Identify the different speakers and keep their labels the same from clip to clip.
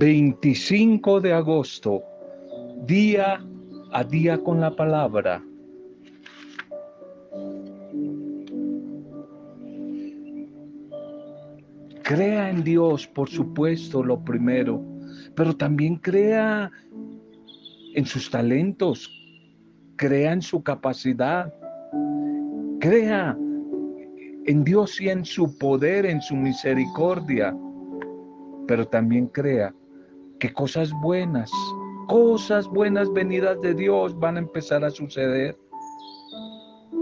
Speaker 1: 25 de agosto, día a día con la palabra. Crea en Dios, por supuesto, lo primero, pero también crea en sus talentos, crea en su capacidad, crea en Dios y en su poder, en su misericordia, pero también crea que cosas buenas, cosas buenas venidas de Dios van a empezar a suceder.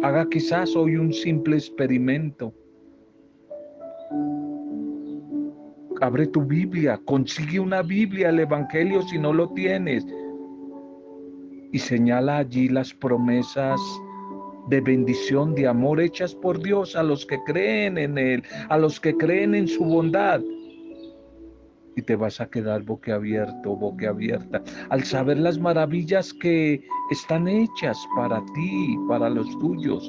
Speaker 1: Haga quizás hoy un simple experimento. Abre tu Biblia, consigue una Biblia, el Evangelio si no lo tienes, y señala allí las promesas de bendición, de amor hechas por Dios a los que creen en Él, a los que creen en su bondad y te vas a quedar boquiabierto, boquiabierta, al saber las maravillas que están hechas para ti, para los tuyos,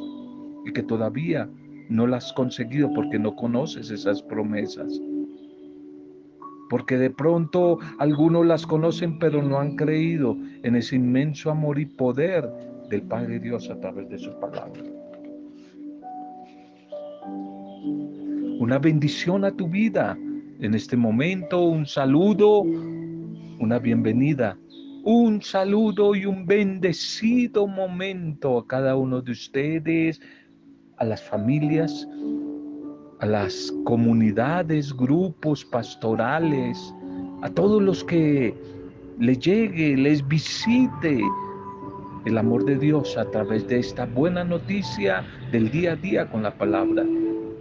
Speaker 1: y que todavía no las has conseguido porque no conoces esas promesas. Porque de pronto algunos las conocen pero no han creído en ese inmenso amor y poder del Padre Dios a través de su palabra. Una bendición a tu vida, en este momento un saludo, una bienvenida, un saludo y un bendecido momento a cada uno de ustedes, a las familias, a las comunidades, grupos pastorales, a todos los que les llegue, les visite el amor de Dios a través de esta buena noticia del día a día con la palabra.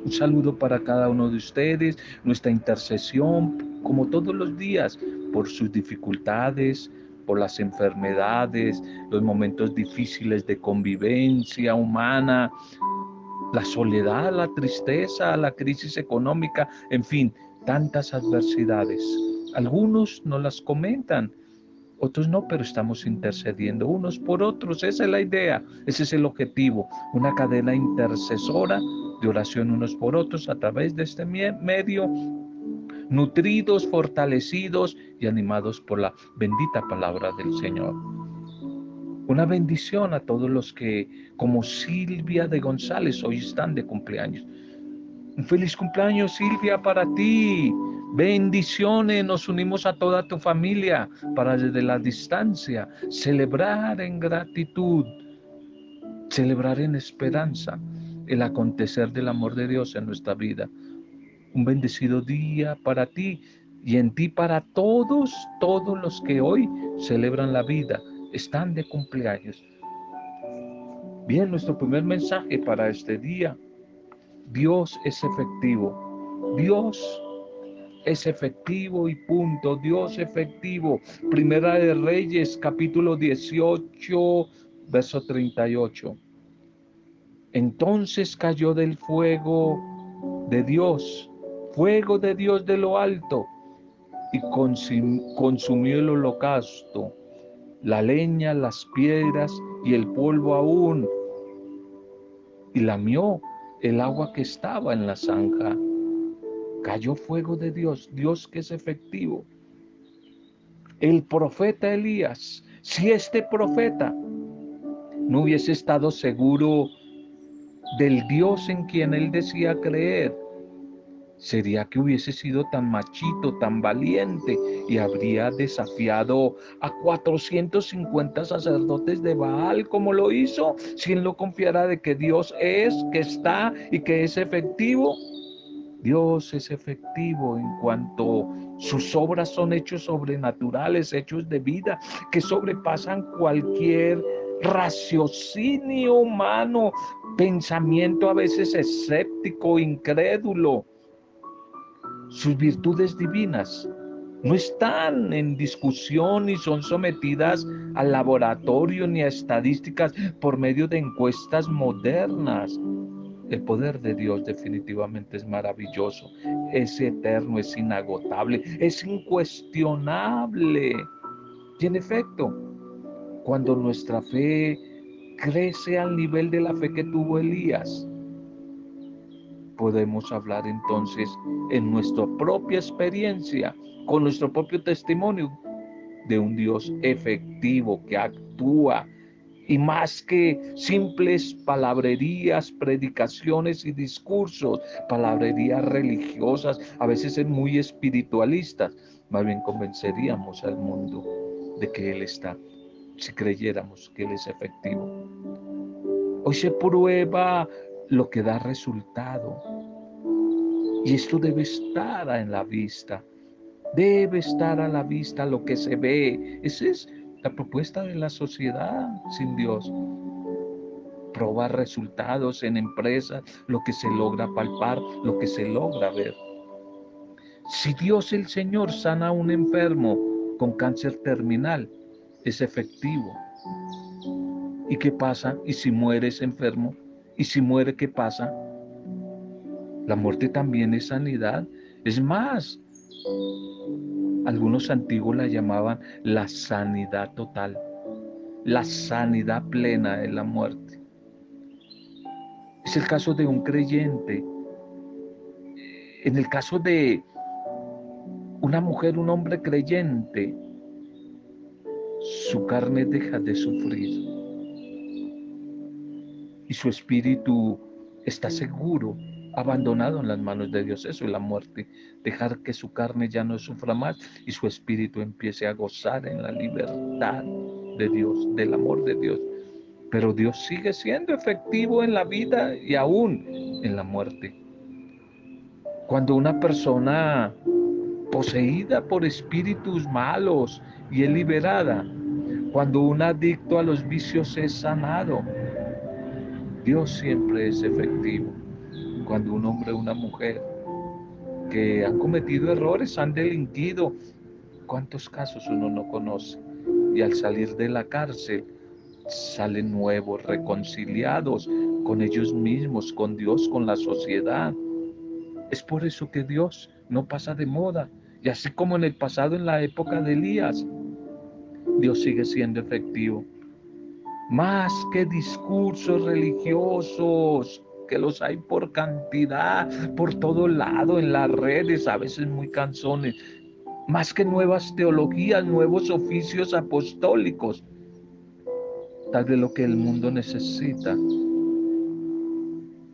Speaker 1: Un saludo para cada uno de ustedes, nuestra intercesión, como todos los días, por sus dificultades, por las enfermedades, los momentos difíciles de convivencia humana, la soledad, la tristeza, la crisis económica, en fin, tantas adversidades. Algunos no las comentan, otros no, pero estamos intercediendo unos por otros. Esa es la idea, ese es el objetivo, una cadena intercesora de oración unos por otros a través de este medio, nutridos, fortalecidos y animados por la bendita palabra del Señor. Una bendición a todos los que, como Silvia de González, hoy están de cumpleaños. Un feliz cumpleaños, Silvia, para ti. Bendiciones, nos unimos a toda tu familia para desde la distancia celebrar en gratitud, celebrar en esperanza el acontecer del amor de Dios en nuestra vida. Un bendecido día para ti y en ti para todos, todos los que hoy celebran la vida, están de cumpleaños. Bien, nuestro primer mensaje para este día. Dios es efectivo. Dios es efectivo y punto. Dios efectivo. Primera de Reyes, capítulo 18, verso 38. Entonces cayó del fuego de Dios, fuego de Dios de lo alto, y consumió el holocausto, la leña, las piedras y el polvo aún, y lamió el agua que estaba en la zanja. Cayó fuego de Dios, Dios que es efectivo. El profeta Elías, si este profeta no hubiese estado seguro del Dios en quien él decía creer, ¿Sería que hubiese sido tan machito, tan valiente y habría desafiado a 450 sacerdotes de Baal como lo hizo si él no confiara de que Dios es, que está y que es efectivo? Dios es efectivo en cuanto sus obras son hechos sobrenaturales, hechos de vida que sobrepasan cualquier raciocinio humano, pensamiento a veces escéptico, incrédulo. Sus virtudes divinas no están en discusión ni son sometidas al laboratorio ni a estadísticas por medio de encuestas modernas. El poder de Dios definitivamente es maravilloso, es eterno, es inagotable, es incuestionable. Y en efecto, cuando nuestra fe crece al nivel de la fe que tuvo Elías, podemos hablar entonces en nuestra propia experiencia, con nuestro propio testimonio, de un Dios efectivo que actúa y más que simples palabrerías, predicaciones y discursos, palabrerías religiosas, a veces muy espiritualistas, más bien convenceríamos al mundo de que Él está, si creyéramos que Él es efectivo. Hoy se prueba lo que da resultado. Y esto debe estar en la vista. Debe estar a la vista lo que se ve. Esa es la propuesta de la sociedad sin Dios. Probar resultados en empresas, lo que se logra palpar, lo que se logra ver. Si Dios el Señor sana a un enfermo con cáncer terminal, es efectivo. ¿Y qué pasa? ¿Y si muere ese enfermo? ¿Y si muere qué pasa? La muerte también es sanidad. Es más, algunos antiguos la llamaban la sanidad total, la sanidad plena de la muerte. Es el caso de un creyente. En el caso de una mujer, un hombre creyente, su carne deja de sufrir y su espíritu está seguro abandonado en las manos de Dios. Eso es la muerte. Dejar que su carne ya no sufra más y su espíritu empiece a gozar en la libertad de Dios, del amor de Dios. Pero Dios sigue siendo efectivo en la vida y aún en la muerte. Cuando una persona poseída por espíritus malos y liberada, cuando un adicto a los vicios es sanado, Dios siempre es efectivo cuando un hombre o una mujer que han cometido errores, han delinquido, ¿cuántos casos uno no conoce? Y al salir de la cárcel salen nuevos, reconciliados con ellos mismos, con Dios, con la sociedad. Es por eso que Dios no pasa de moda. Y así como en el pasado, en la época de Elías, Dios sigue siendo efectivo. Más que discursos religiosos, que los hay por cantidad, por todo lado, en las redes, a veces muy canzones. Más que nuevas teologías, nuevos oficios apostólicos. Tal vez lo que el mundo necesita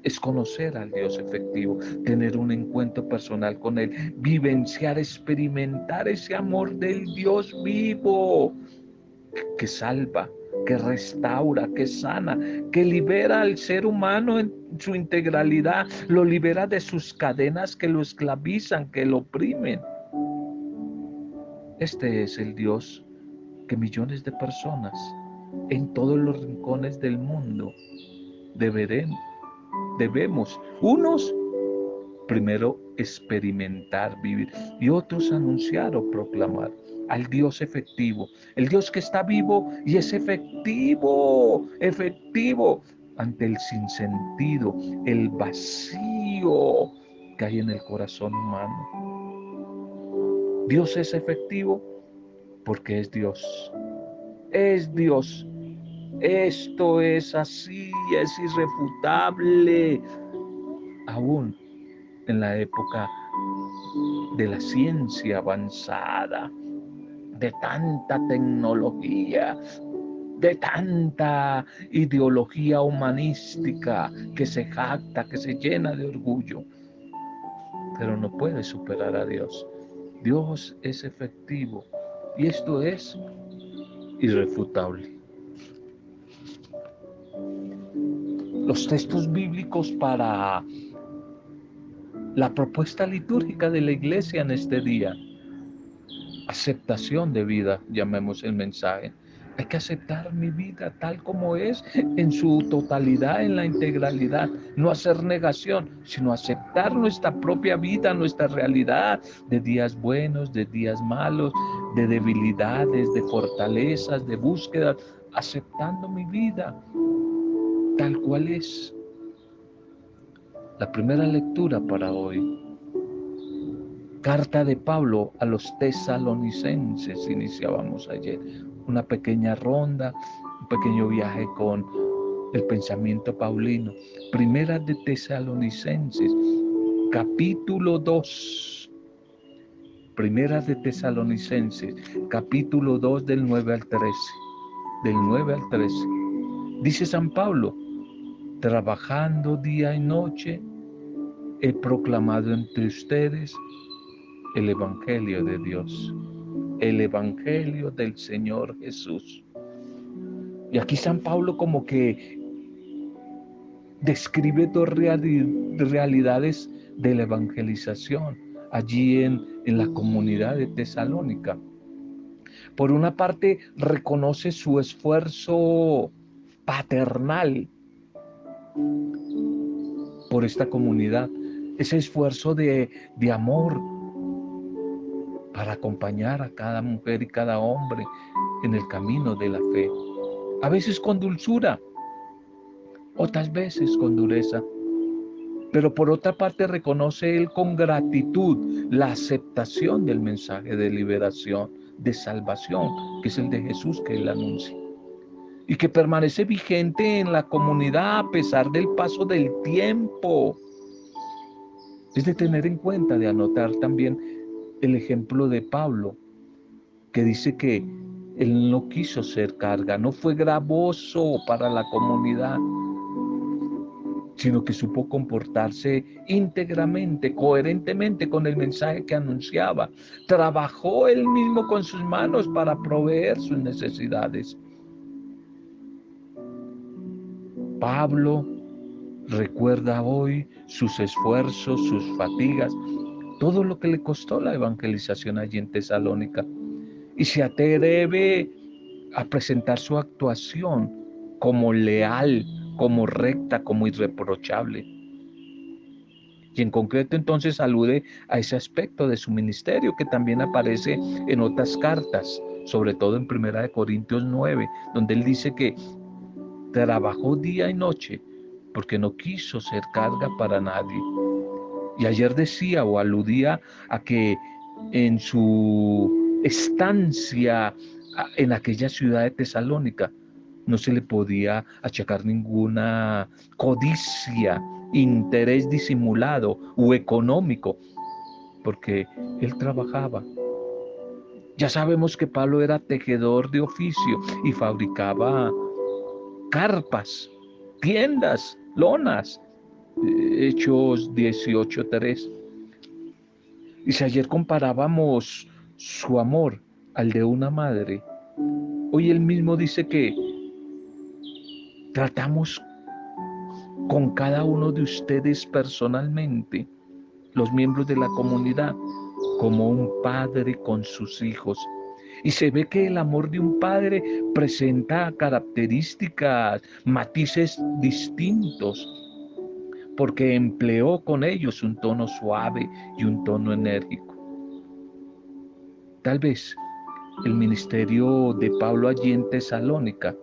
Speaker 1: es conocer al Dios efectivo, tener un encuentro personal con Él, vivenciar, experimentar ese amor del Dios vivo que salva, que restaura, que sana, que libera al ser humano en su integralidad, lo libera de sus cadenas que lo esclavizan, que lo oprimen. Este es el Dios que millones de personas en todos los rincones del mundo deberemos, debemos, unos primero experimentar, vivir y otros anunciar o proclamar al Dios efectivo, el Dios que está vivo y es efectivo, efectivo ante el sinsentido, el vacío que hay en el corazón humano. Dios es efectivo porque es Dios. Es Dios. Esto es así, es irrefutable. Aún en la época de la ciencia avanzada, de tanta tecnología, de tanta ideología humanística que se jacta, que se llena de orgullo, pero no puede superar a Dios. Dios es efectivo y esto es irrefutable. Los textos bíblicos para la propuesta litúrgica de la iglesia en este día aceptación de vida, llamemos el mensaje. Hay que aceptar mi vida tal como es, en su totalidad, en la integralidad. No hacer negación, sino aceptar nuestra propia vida, nuestra realidad, de días buenos, de días malos, de debilidades, de fortalezas, de búsquedas, aceptando mi vida tal cual es. La primera lectura para hoy Carta de Pablo a los tesalonicenses iniciábamos ayer. Una pequeña ronda, un pequeño viaje con el pensamiento paulino. Primera de tesalonicenses, capítulo 2. Primera de Tesalonicenses, capítulo 2 del 9 al 13. Del 9 al 13. Dice San Pablo, trabajando día y noche, he proclamado entre ustedes el Evangelio de Dios, el Evangelio del Señor Jesús. Y aquí San Pablo como que describe dos realidades de la evangelización allí en, en la comunidad de Tesalónica. Por una parte, reconoce su esfuerzo paternal por esta comunidad, ese esfuerzo de, de amor para acompañar a cada mujer y cada hombre en el camino de la fe. A veces con dulzura, otras veces con dureza. Pero por otra parte reconoce él con gratitud la aceptación del mensaje de liberación, de salvación, que es el de Jesús que él anuncia. Y que permanece vigente en la comunidad a pesar del paso del tiempo. Es de tener en cuenta, de anotar también el ejemplo de Pablo, que dice que él no quiso ser carga, no fue gravoso para la comunidad, sino que supo comportarse íntegramente, coherentemente con el mensaje que anunciaba. Trabajó él mismo con sus manos para proveer sus necesidades. Pablo recuerda hoy sus esfuerzos, sus fatigas, todo lo que le costó la evangelización allí en Tesalónica. Y se atreve a presentar su actuación como leal, como recta, como irreprochable. Y en concreto entonces alude a ese aspecto de su ministerio que también aparece en otras cartas, sobre todo en Primera de Corintios 9, donde él dice que trabajó día y noche porque no quiso ser carga para nadie. Y ayer decía o aludía a que en su estancia en aquella ciudad de Tesalónica, no se le podía achacar ninguna codicia, interés disimulado o económico, porque él trabajaba. Ya sabemos que Pablo era tejedor de oficio y fabricaba carpas, tiendas, lonas. Hechos 18.3. Y si ayer comparábamos su amor al de una madre, hoy él mismo dice que Tratamos con cada uno de ustedes personalmente, los miembros de la comunidad, como un padre con sus hijos. Y se ve que el amor de un padre presenta características, matices distintos, porque empleó con ellos un tono suave y un tono enérgico. Tal vez el ministerio de Pablo allí en Tesalónica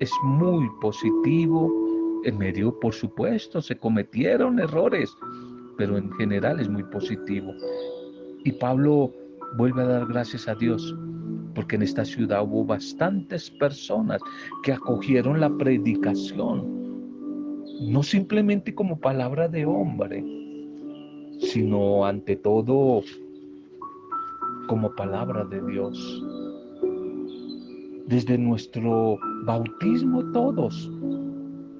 Speaker 1: es muy positivo. En medio, por supuesto, se cometieron errores, pero en general es muy positivo. Y Pablo vuelve a dar gracias a Dios, porque en esta ciudad hubo bastantes personas que acogieron la predicación, no simplemente como palabra de hombre, sino ante todo como palabra de Dios desde nuestro bautismo todos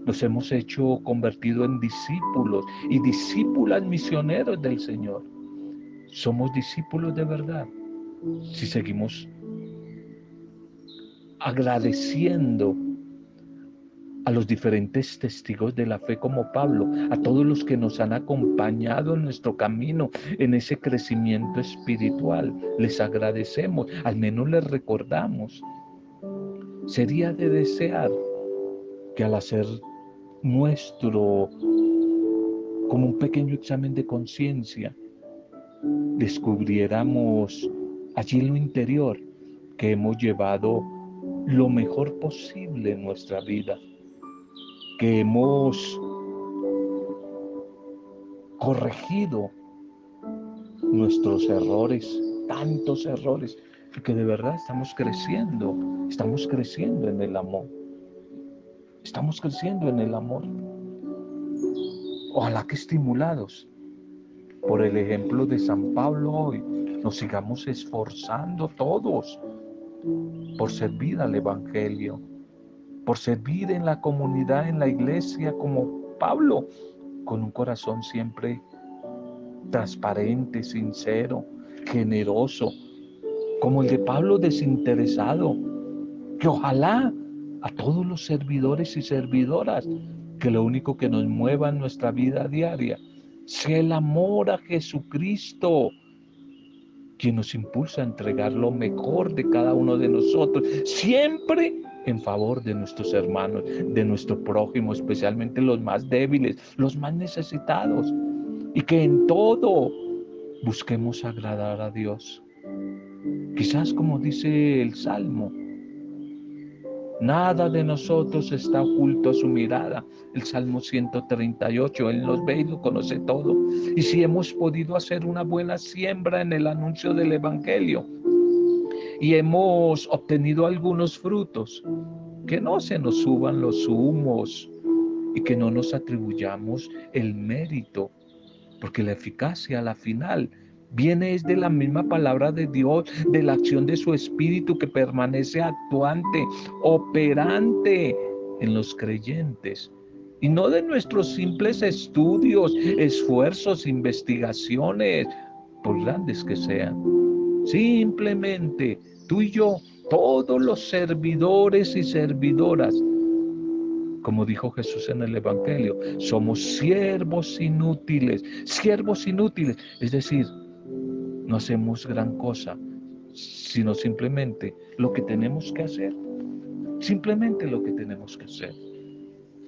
Speaker 1: nos hemos hecho convertido en discípulos y discípulas misioneros del Señor. Somos discípulos de verdad si seguimos agradeciendo a los diferentes testigos de la fe como Pablo, a todos los que nos han acompañado en nuestro camino, en ese crecimiento espiritual. Les agradecemos, al menos les recordamos sería de desear que al hacer nuestro, como un pequeño examen de conciencia, descubriéramos allí en lo interior que hemos llevado lo mejor posible en nuestra vida, que hemos corregido nuestros errores, tantos errores, que de verdad estamos creciendo, estamos creciendo en el amor. Estamos creciendo en el amor. ojalá que estimulados por el ejemplo de San Pablo hoy, nos sigamos esforzando todos por servir al Evangelio, por servir en la comunidad, en la iglesia, como Pablo, con un corazón siempre transparente, sincero, generoso, como el de Pablo desinteresado, que ojalá a todos los servidores y servidoras, que lo único que nos mueva en nuestra vida diaria sea el amor a Jesucristo, quien nos impulsa a entregar lo mejor de cada uno de nosotros, siempre en favor de nuestros hermanos, de nuestro prójimo, especialmente los más débiles, los más necesitados, y que en todo busquemos agradar a Dios. Quizás como dice el Salmo, Nada de nosotros está oculto a su mirada. El Salmo 138, Él nos ve y lo conoce todo. Y si hemos podido hacer una buena siembra en el anuncio del Evangelio y hemos obtenido algunos frutos, que no se nos suban los humos y que no nos atribuyamos el mérito, porque la eficacia a la final viene es de la misma palabra de Dios, de la acción de su Espíritu que permanece actuante, operante en los creyentes. Y no de nuestros simples estudios, esfuerzos, investigaciones, por grandes que sean. Simplemente tú y yo, todos los servidores y servidoras, como dijo Jesús en el Evangelio, somos siervos inútiles, siervos inútiles, es decir, no hacemos gran cosa, sino simplemente lo que tenemos que hacer. Simplemente lo que tenemos que hacer.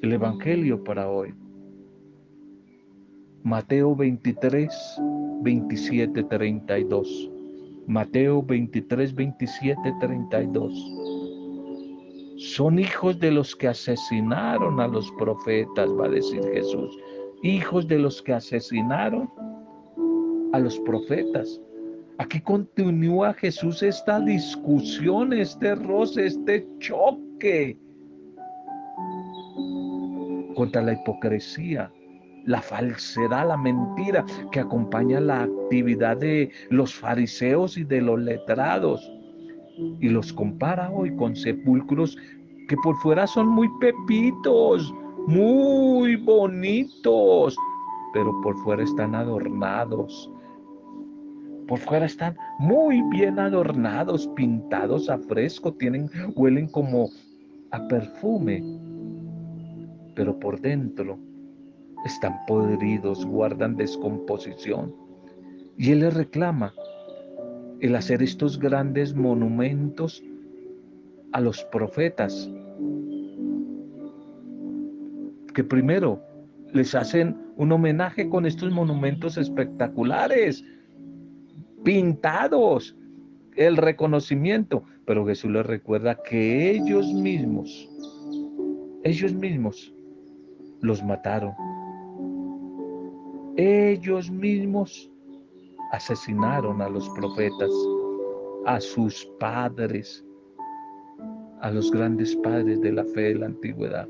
Speaker 1: El Evangelio para hoy. Mateo 23, 27, 32. Mateo 23, 27, 32. Son hijos de los que asesinaron a los profetas, va a decir Jesús. Hijos de los que asesinaron a los profetas. Aquí continúa Jesús esta discusión, este roce, este choque contra la hipocresía, la falsedad, la mentira que acompaña la actividad de los fariseos y de los letrados. Y los compara hoy con sepulcros que por fuera son muy pepitos, muy bonitos, pero por fuera están adornados por fuera están muy bien adornados, pintados a fresco, tienen, huelen como a perfume, pero por dentro están podridos, guardan descomposición. Y Él le reclama el hacer estos grandes monumentos a los profetas, que primero les hacen un homenaje con estos monumentos espectaculares, pintados, el reconocimiento. Pero Jesús les recuerda que ellos mismos, ellos mismos los mataron. Ellos mismos asesinaron a los profetas, a sus padres, a los grandes padres de la fe de la antigüedad.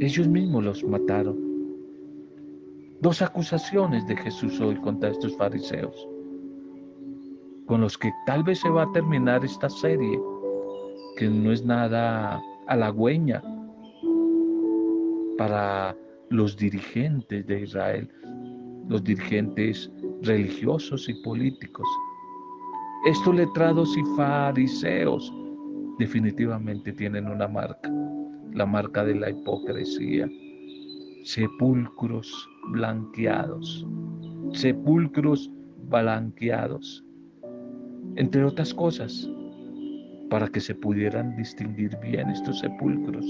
Speaker 1: Ellos mismos los mataron. Dos acusaciones de Jesús hoy contra estos fariseos, con los que tal vez se va a terminar esta serie, que no es nada halagüeña para los dirigentes de Israel, los dirigentes religiosos y políticos. Estos letrados y fariseos definitivamente tienen una marca, la marca de la hipocresía sepulcros blanqueados, sepulcros blanqueados, entre otras cosas, para que se pudieran distinguir bien estos sepulcros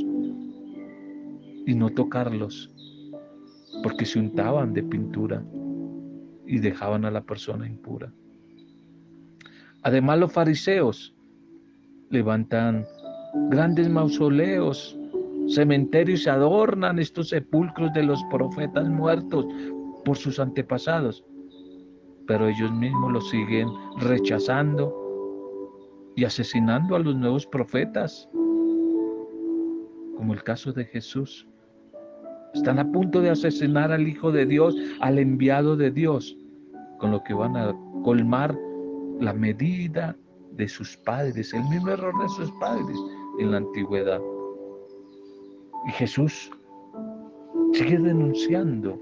Speaker 1: y no tocarlos, porque se untaban de pintura y dejaban a la persona impura. Además los fariseos levantan grandes mausoleos cementerios se adornan estos sepulcros de los profetas muertos por sus antepasados, pero ellos mismos los siguen rechazando y asesinando a los nuevos profetas, como el caso de Jesús, Están a punto de asesinar al Hijo de Dios, al enviado de Dios, con lo que van a colmar la medida de sus padres, el mismo error de sus padres en la antigüedad. Y Jesús sigue denunciando,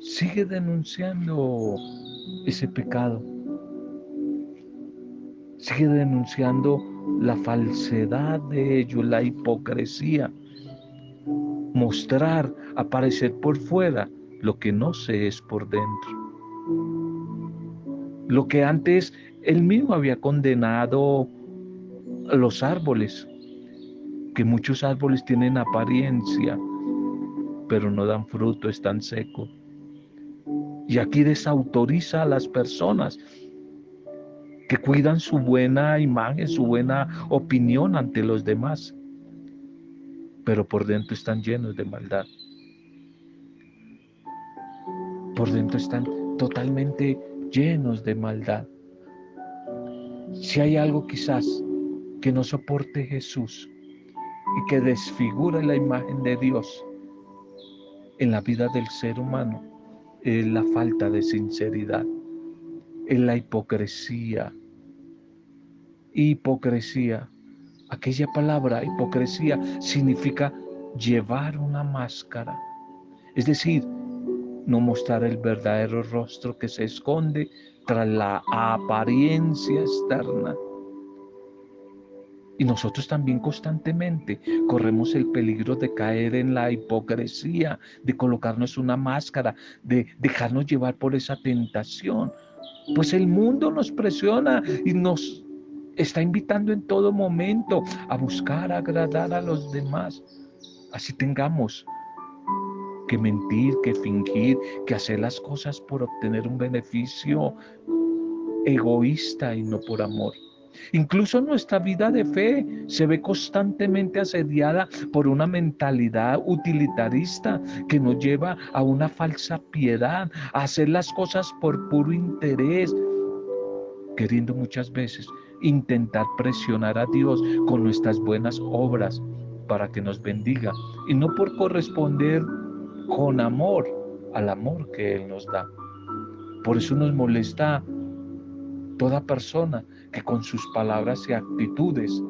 Speaker 1: sigue denunciando ese pecado, sigue denunciando la falsedad de ellos, la hipocresía, mostrar, aparecer por fuera lo que no se es por dentro. Lo que antes él mismo había condenado los árboles, que muchos árboles tienen apariencia, pero no dan fruto, están secos. Y aquí desautoriza a las personas que cuidan su buena imagen, su buena opinión ante los demás, pero por dentro están llenos de maldad. Por dentro están totalmente llenos de maldad. Si hay algo quizás que no soporte Jesús y que desfigura la imagen de Dios en la vida del ser humano, es la falta de sinceridad, es la hipocresía. Hipocresía, aquella palabra hipocresía significa llevar una máscara, es decir, no mostrar el verdadero rostro que se esconde tras la apariencia externa. Y nosotros también constantemente corremos el peligro de caer en la hipocresía, de colocarnos una máscara, de dejarnos llevar por esa tentación. Pues el mundo nos presiona y nos está invitando en todo momento a buscar agradar a los demás. Así tengamos que mentir, que fingir, que hacer las cosas por obtener un beneficio egoísta y no por amor. Incluso nuestra vida de fe se ve constantemente asediada por una mentalidad utilitarista que nos lleva a una falsa piedad, a hacer las cosas por puro interés, queriendo muchas veces intentar presionar a Dios con nuestras buenas obras para que nos bendiga y no por corresponder con amor al amor que Él nos da. Por eso nos molesta toda persona que con sus palabras y actitudes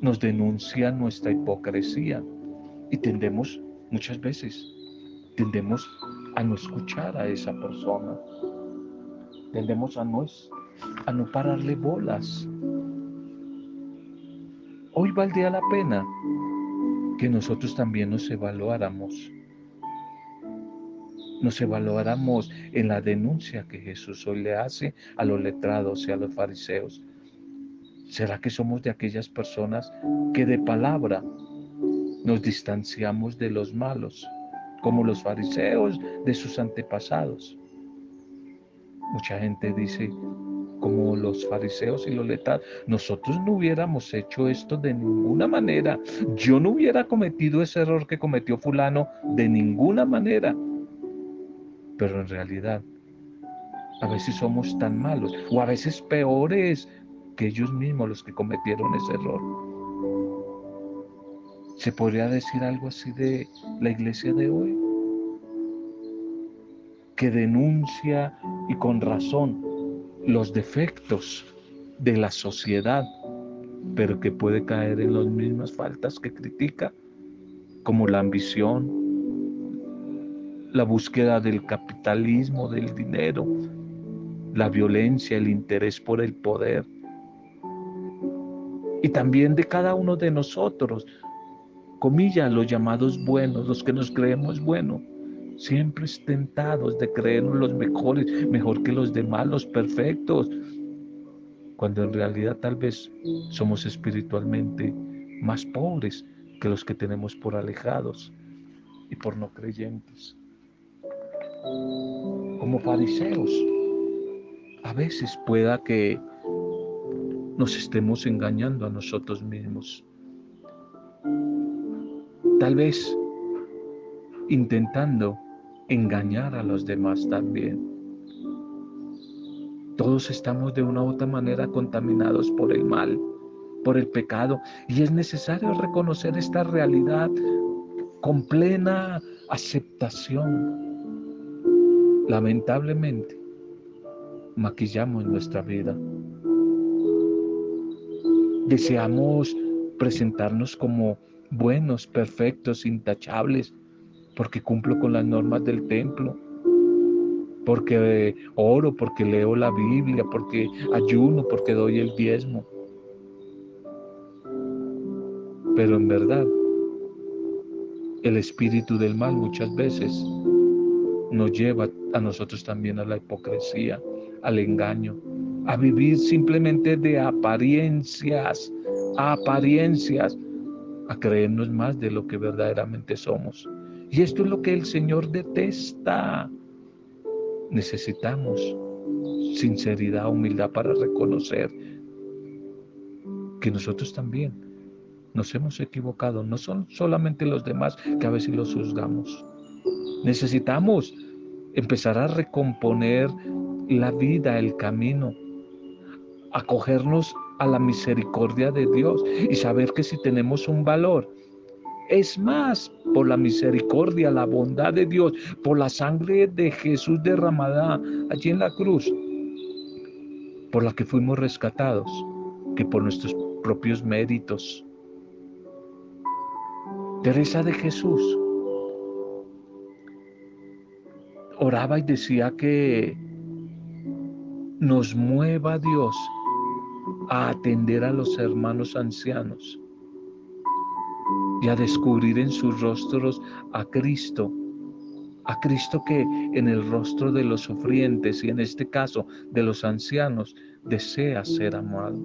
Speaker 1: nos denuncia nuestra hipocresía y tendemos muchas veces, tendemos a no escuchar a esa persona, tendemos a no, a no pararle bolas. Hoy valdría la pena que nosotros también nos evaluáramos. Nos evaluáramos en la denuncia que Jesús hoy le hace a los letrados y a los fariseos. ¿Será que somos de aquellas personas que de palabra nos distanciamos de los malos, como los fariseos de sus antepasados? Mucha gente dice, como los fariseos y los letrados, nosotros no hubiéramos hecho esto de ninguna manera. Yo no hubiera cometido ese error que cometió fulano de ninguna manera. Pero en realidad, a veces somos tan malos o a veces peores que ellos mismos los que cometieron ese error. ¿Se podría decir algo así de la iglesia de hoy? Que denuncia y con razón los defectos de la sociedad, pero que puede caer en las mismas faltas que critica, como la ambición, la búsqueda del capitalismo, del dinero, la violencia, el interés por el poder. Y también de cada uno de nosotros, comillas, los llamados buenos, los que nos creemos buenos siempre tentados de creernos los mejores, mejor que los demás, los perfectos, cuando en realidad tal vez somos espiritualmente más pobres que los que tenemos por alejados y por no creyentes. Como fariseos, a veces pueda que nos estemos engañando a nosotros mismos. Tal vez intentando engañar a los demás también. Todos estamos de una u otra manera contaminados por el mal, por el pecado, y es necesario reconocer esta realidad con plena aceptación. Lamentablemente, maquillamos nuestra vida. Deseamos presentarnos como buenos, perfectos, intachables, porque cumplo con las normas del templo, porque oro, porque leo la Biblia, porque ayuno, porque doy el diezmo. Pero en verdad, el espíritu del mal muchas veces nos lleva a nosotros también a la hipocresía, al engaño, a vivir simplemente de apariencias, apariencias, a creernos más de lo que verdaderamente somos. Y esto es lo que el Señor detesta. Necesitamos sinceridad, humildad para reconocer que nosotros también nos hemos equivocado. No son solamente los demás que a veces los juzgamos. Necesitamos empezar a recomponer la vida, el camino, acogernos a la misericordia de Dios y saber que si tenemos un valor, es más por la misericordia, la bondad de Dios, por la sangre de Jesús derramada allí en la cruz, por la que fuimos rescatados, que por nuestros propios méritos. Teresa de Jesús oraba y decía que nos mueva Dios a atender a los hermanos ancianos y a descubrir en sus rostros a Cristo, a Cristo que en el rostro de los sufrientes y en este caso de los ancianos desea ser amado.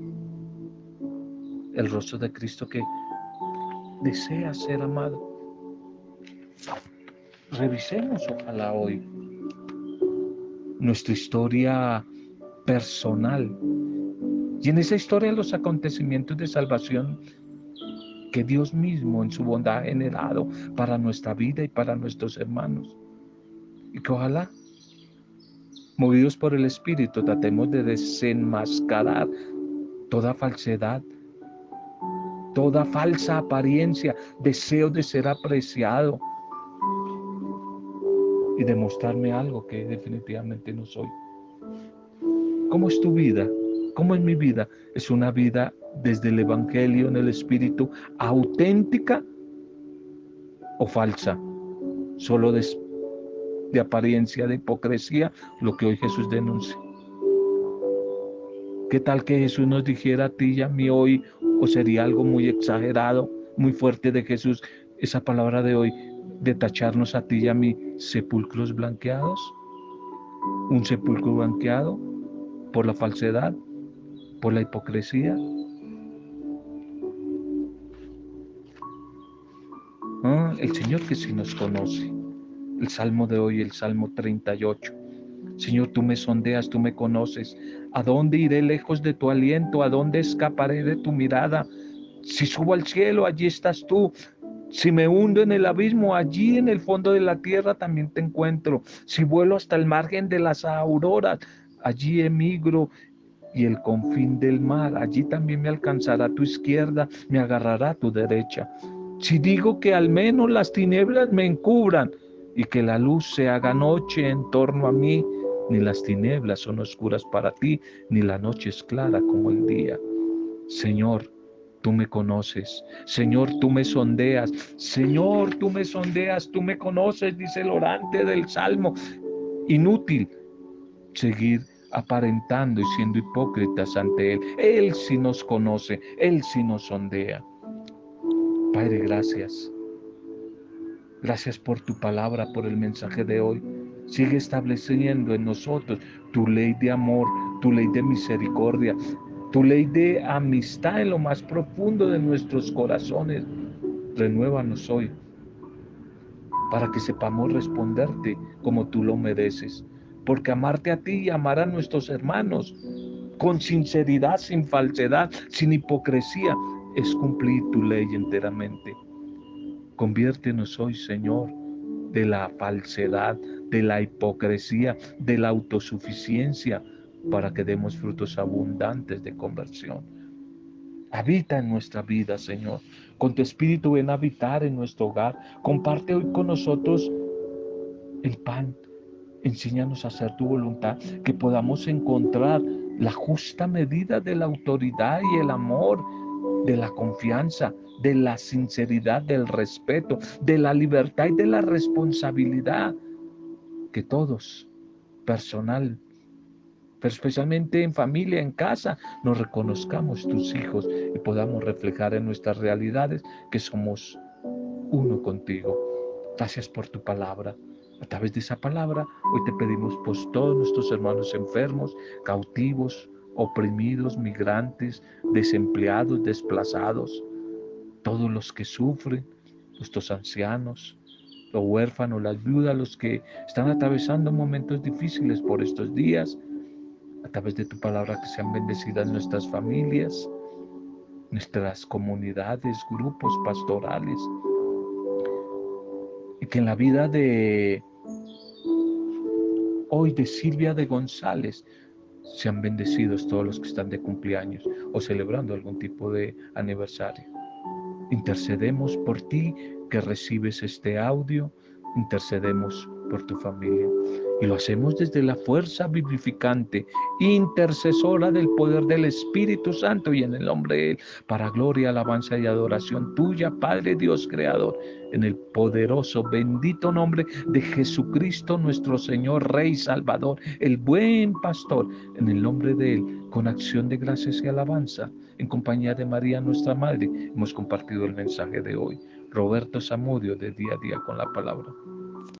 Speaker 1: El rostro de Cristo que desea ser amado. Revisemos ojalá hoy nuestra historia personal y en esa historia los acontecimientos de salvación que Dios mismo en su bondad ha generado para nuestra vida y para nuestros hermanos. Y que ojalá, movidos por el Espíritu, tratemos de desenmascarar toda falsedad, toda falsa apariencia, deseo de ser apreciado y demostrarme algo que definitivamente no soy. ¿Cómo es tu vida? ¿Cómo en mi vida es una vida desde el Evangelio en el Espíritu auténtica o falsa? Solo de, de apariencia, de hipocresía, lo que hoy Jesús denuncia. ¿Qué tal que Jesús nos dijera a ti y a mí hoy, o sería algo muy exagerado, muy fuerte de Jesús, esa palabra de hoy, de tacharnos a ti y a mí sepulcros blanqueados? ¿Un sepulcro blanqueado por la falsedad? por la hipocresía. Ah, el Señor que sí nos conoce. El Salmo de hoy, el Salmo 38. Señor, tú me sondeas, tú me conoces. ¿A dónde iré lejos de tu aliento? ¿A dónde escaparé de tu mirada? Si subo al cielo, allí estás tú. Si me hundo en el abismo, allí en el fondo de la tierra también te encuentro. Si vuelo hasta el margen de las auroras, allí emigro y el confín del mar. Allí también me alcanzará tu izquierda, me agarrará tu derecha. Si digo que al menos las tinieblas me encubran y que la luz se haga noche en torno a mí, ni las tinieblas son oscuras para ti, ni la noche es clara como el día. Señor, tú me conoces. Señor, tú me sondeas. Señor, tú me sondeas, tú me conoces, dice el orante del Salmo. Inútil seguir aparentando y siendo hipócritas ante Él. Él sí nos conoce, Él sí nos sondea. Padre, gracias. Gracias por tu palabra, por el mensaje de hoy. Sigue estableciendo en nosotros tu ley de amor, tu ley de misericordia, tu ley de amistad en lo más profundo de nuestros corazones. Renuévanos hoy para que sepamos responderte como tú lo mereces porque amarte a ti y amar a nuestros hermanos con sinceridad, sin falsedad, sin hipocresía, es cumplir tu ley enteramente. Conviértenos hoy, Señor, de la falsedad, de la hipocresía, de la autosuficiencia, para que demos frutos abundantes de conversión. Habita en nuestra vida, Señor. Con tu espíritu ven a habitar en nuestro hogar. Comparte hoy con nosotros el pan. Enséñanos a hacer tu voluntad, que podamos encontrar la justa medida de la autoridad y el amor, de la confianza, de la sinceridad, del respeto, de la libertad y de la responsabilidad. Que todos, personal, pero especialmente en familia, en casa, nos reconozcamos tus hijos y podamos reflejar en nuestras realidades que somos uno contigo. Gracias por tu palabra. A través de esa palabra, hoy te pedimos por todos nuestros hermanos enfermos, cautivos, oprimidos, migrantes, desempleados, desplazados, todos los que sufren, nuestros ancianos, los huérfanos, las viudas, los que están atravesando momentos difíciles por estos días, a través de tu palabra que sean bendecidas nuestras familias, nuestras comunidades, grupos pastorales, y que en la vida de hoy de Silvia de González sean bendecidos todos los que están de cumpleaños o celebrando algún tipo de aniversario. Intercedemos por ti que recibes este audio, intercedemos por tu familia. Y lo hacemos desde la fuerza vivificante, intercesora del poder del Espíritu Santo y en el nombre de Él, para gloria, alabanza y adoración tuya, Padre Dios Creador, en el poderoso, bendito nombre de Jesucristo nuestro Señor, Rey Salvador, el buen pastor, en el nombre de Él, con acción de gracias y alabanza, en compañía de María nuestra Madre, hemos compartido el mensaje de hoy. Roberto Zamudio de día a día con la palabra.